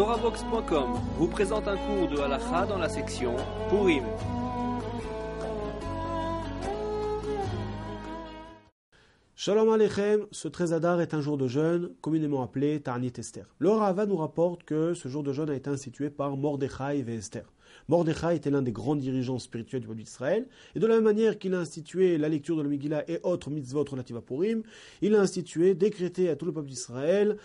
TorahBox.com vous présente un cours de halakha dans la section Purim. Shalom Aleichem, ce 13 Adar est un jour de jeûne, communément appelé Tarnit Esther. Le Rava nous rapporte que ce jour de jeûne a été institué par Mordechai et Esther. Mordechai était l'un des grands dirigeants spirituels du peuple d'Israël, et de la même manière qu'il a institué la lecture de la Megillah et autres mitzvot relatives à Purim, il a institué, décrété à tout le peuple d'Israël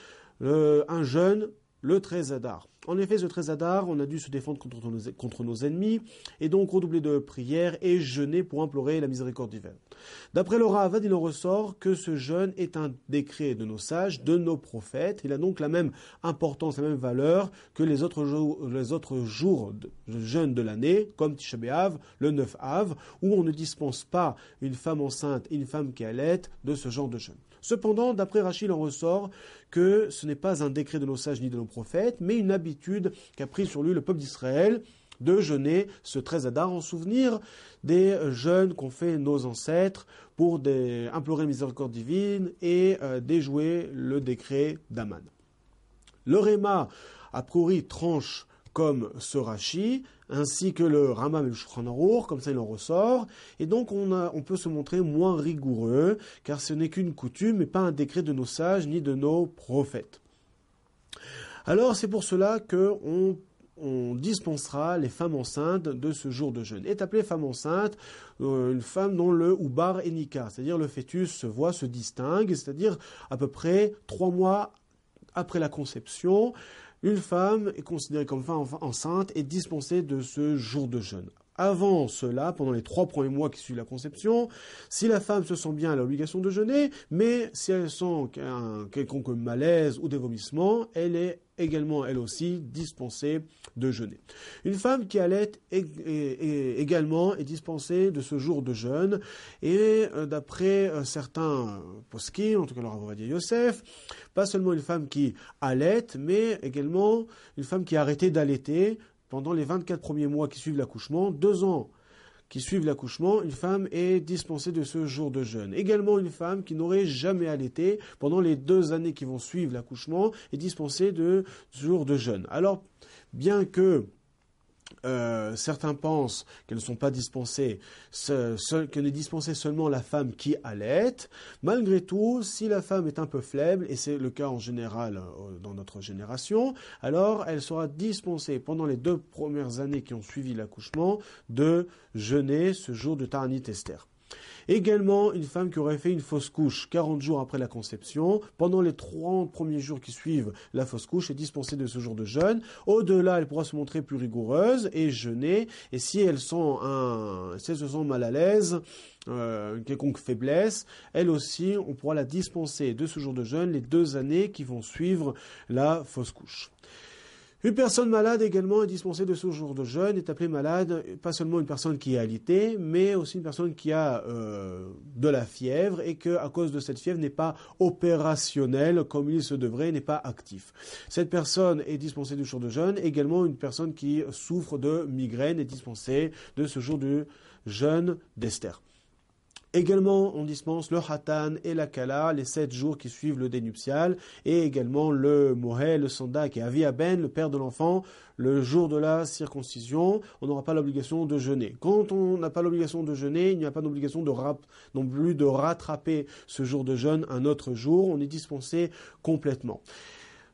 euh, un jeûne le 13 Adar. En effet, ce 13 Adar, on a dû se défendre contre nos, ennemis, et donc redoubler de prières et jeûner pour implorer la miséricorde divine. D'après le Ravad, il en ressort que ce jeûne est un décret de nos sages, de nos prophètes. Il a donc la même importance, la même valeur que les autres jours, les de jeûne de l'année, comme Tisha le 9 Av, où on ne dispense pas une femme enceinte et une femme qui allait de ce genre de jeûne. Cependant, d'après Rachid, il en ressort que ce n'est pas un décret de nos sages ni de nos prophètes, mais une habitude qu'a pris sur lui le peuple d'Israël de jeûner ce 13 Adar en souvenir des jeûnes qu'ont fait nos ancêtres pour des, implorer la miséricorde divine et euh, déjouer le décret d'Aman. Le Réma, a priori, tranche comme ce Rashi, ainsi que le Ramam et le comme ça il en ressort, et donc on peut se montrer moins rigoureux, car ce n'est qu'une coutume et pas un décret de nos sages ni de nos prophètes. Alors c'est pour cela que on dispensera les femmes enceintes de ce jour de jeûne. Est appelée femme enceinte euh, une femme dont le oubar est nika, c'est-à-dire le fœtus se voit, se distingue, c'est-à-dire à peu près trois mois après la conception, une femme est considérée comme femme enceinte et dispensée de ce jour de jeûne. Avant cela, pendant les trois premiers mois qui suivent la conception, si la femme se sent bien, elle a l'obligation de jeûner, mais si elle sent un quelconque malaise ou des vomissements, elle est également, elle aussi, dispensée de jeûner. Une femme qui allait également est dispensée de ce jour de jeûne, et euh, d'après euh, certains poskim, en tout cas le dire Yosef, pas seulement une femme qui allait, mais également une femme qui a arrêté d'allaiter, pendant les 24 premiers mois qui suivent l'accouchement, deux ans qui suivent l'accouchement, une femme est dispensée de ce jour de jeûne. Également, une femme qui n'aurait jamais allaité pendant les deux années qui vont suivre l'accouchement est dispensée de ce jour de jeûne. Alors, bien que euh, certains pensent qu'elles ne sont pas dispensées, que n'est dispensée seulement la femme qui allait. Malgré tout, si la femme est un peu faible, et c'est le cas en général euh, dans notre génération, alors elle sera dispensée pendant les deux premières années qui ont suivi l'accouchement de jeûner ce jour de Tarnit Esther. Également, une femme qui aurait fait une fausse couche 40 jours après la conception, pendant les 30 premiers jours qui suivent la fausse couche, est dispensée de ce jour de jeûne. Au-delà, elle pourra se montrer plus rigoureuse et jeûner. Et si elle sent un, si elle se sent mal à l'aise, euh, quelconque faiblesse, elle aussi, on pourra la dispenser de ce jour de jeûne les deux années qui vont suivre la fausse couche. Une personne malade également est dispensée de ce jour de jeûne, est appelée malade, pas seulement une personne qui est alitée, mais aussi une personne qui a euh, de la fièvre et que, à cause de cette fièvre, n'est pas opérationnelle comme il se devrait, n'est pas actif. Cette personne est dispensée du jour de jeûne. Également, une personne qui souffre de migraine est dispensée de ce jour de jeûne d'Esther. Également, on dispense le Hatan et la Kala, les sept jours qui suivent le dénuptial, et également le Mohel, le Sandak et Aviaben, le père de l'enfant, le jour de la circoncision, on n'aura pas l'obligation de jeûner. Quand on n'a pas l'obligation de jeûner, il n'y a pas d'obligation de non plus de rattraper ce jour de jeûne un autre jour, on est dispensé complètement.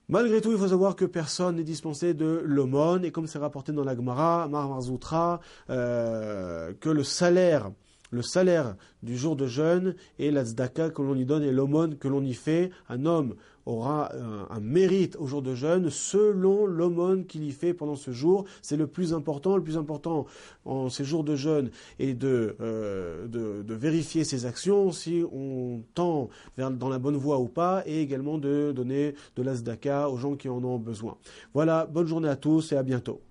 Malgré tout, il faut savoir que personne n'est dispensé de l'aumône, et comme c'est rapporté dans la Gemara, Mar euh, que le salaire le salaire du jour de jeûne et la tzedaka que l'on y donne et l'aumône que l'on y fait. Un homme aura un, mérite au jour de jeûne selon l'aumône qu'il y fait pendant ce jour. C'est le plus important. Le plus important en ces jours de jeûne est de, euh, vérifier ses actions, si on tend vers, dans la bonne voie ou pas, et également de donner de la aux gens qui en ont besoin. Voilà, bonne journée à tous et à bientôt.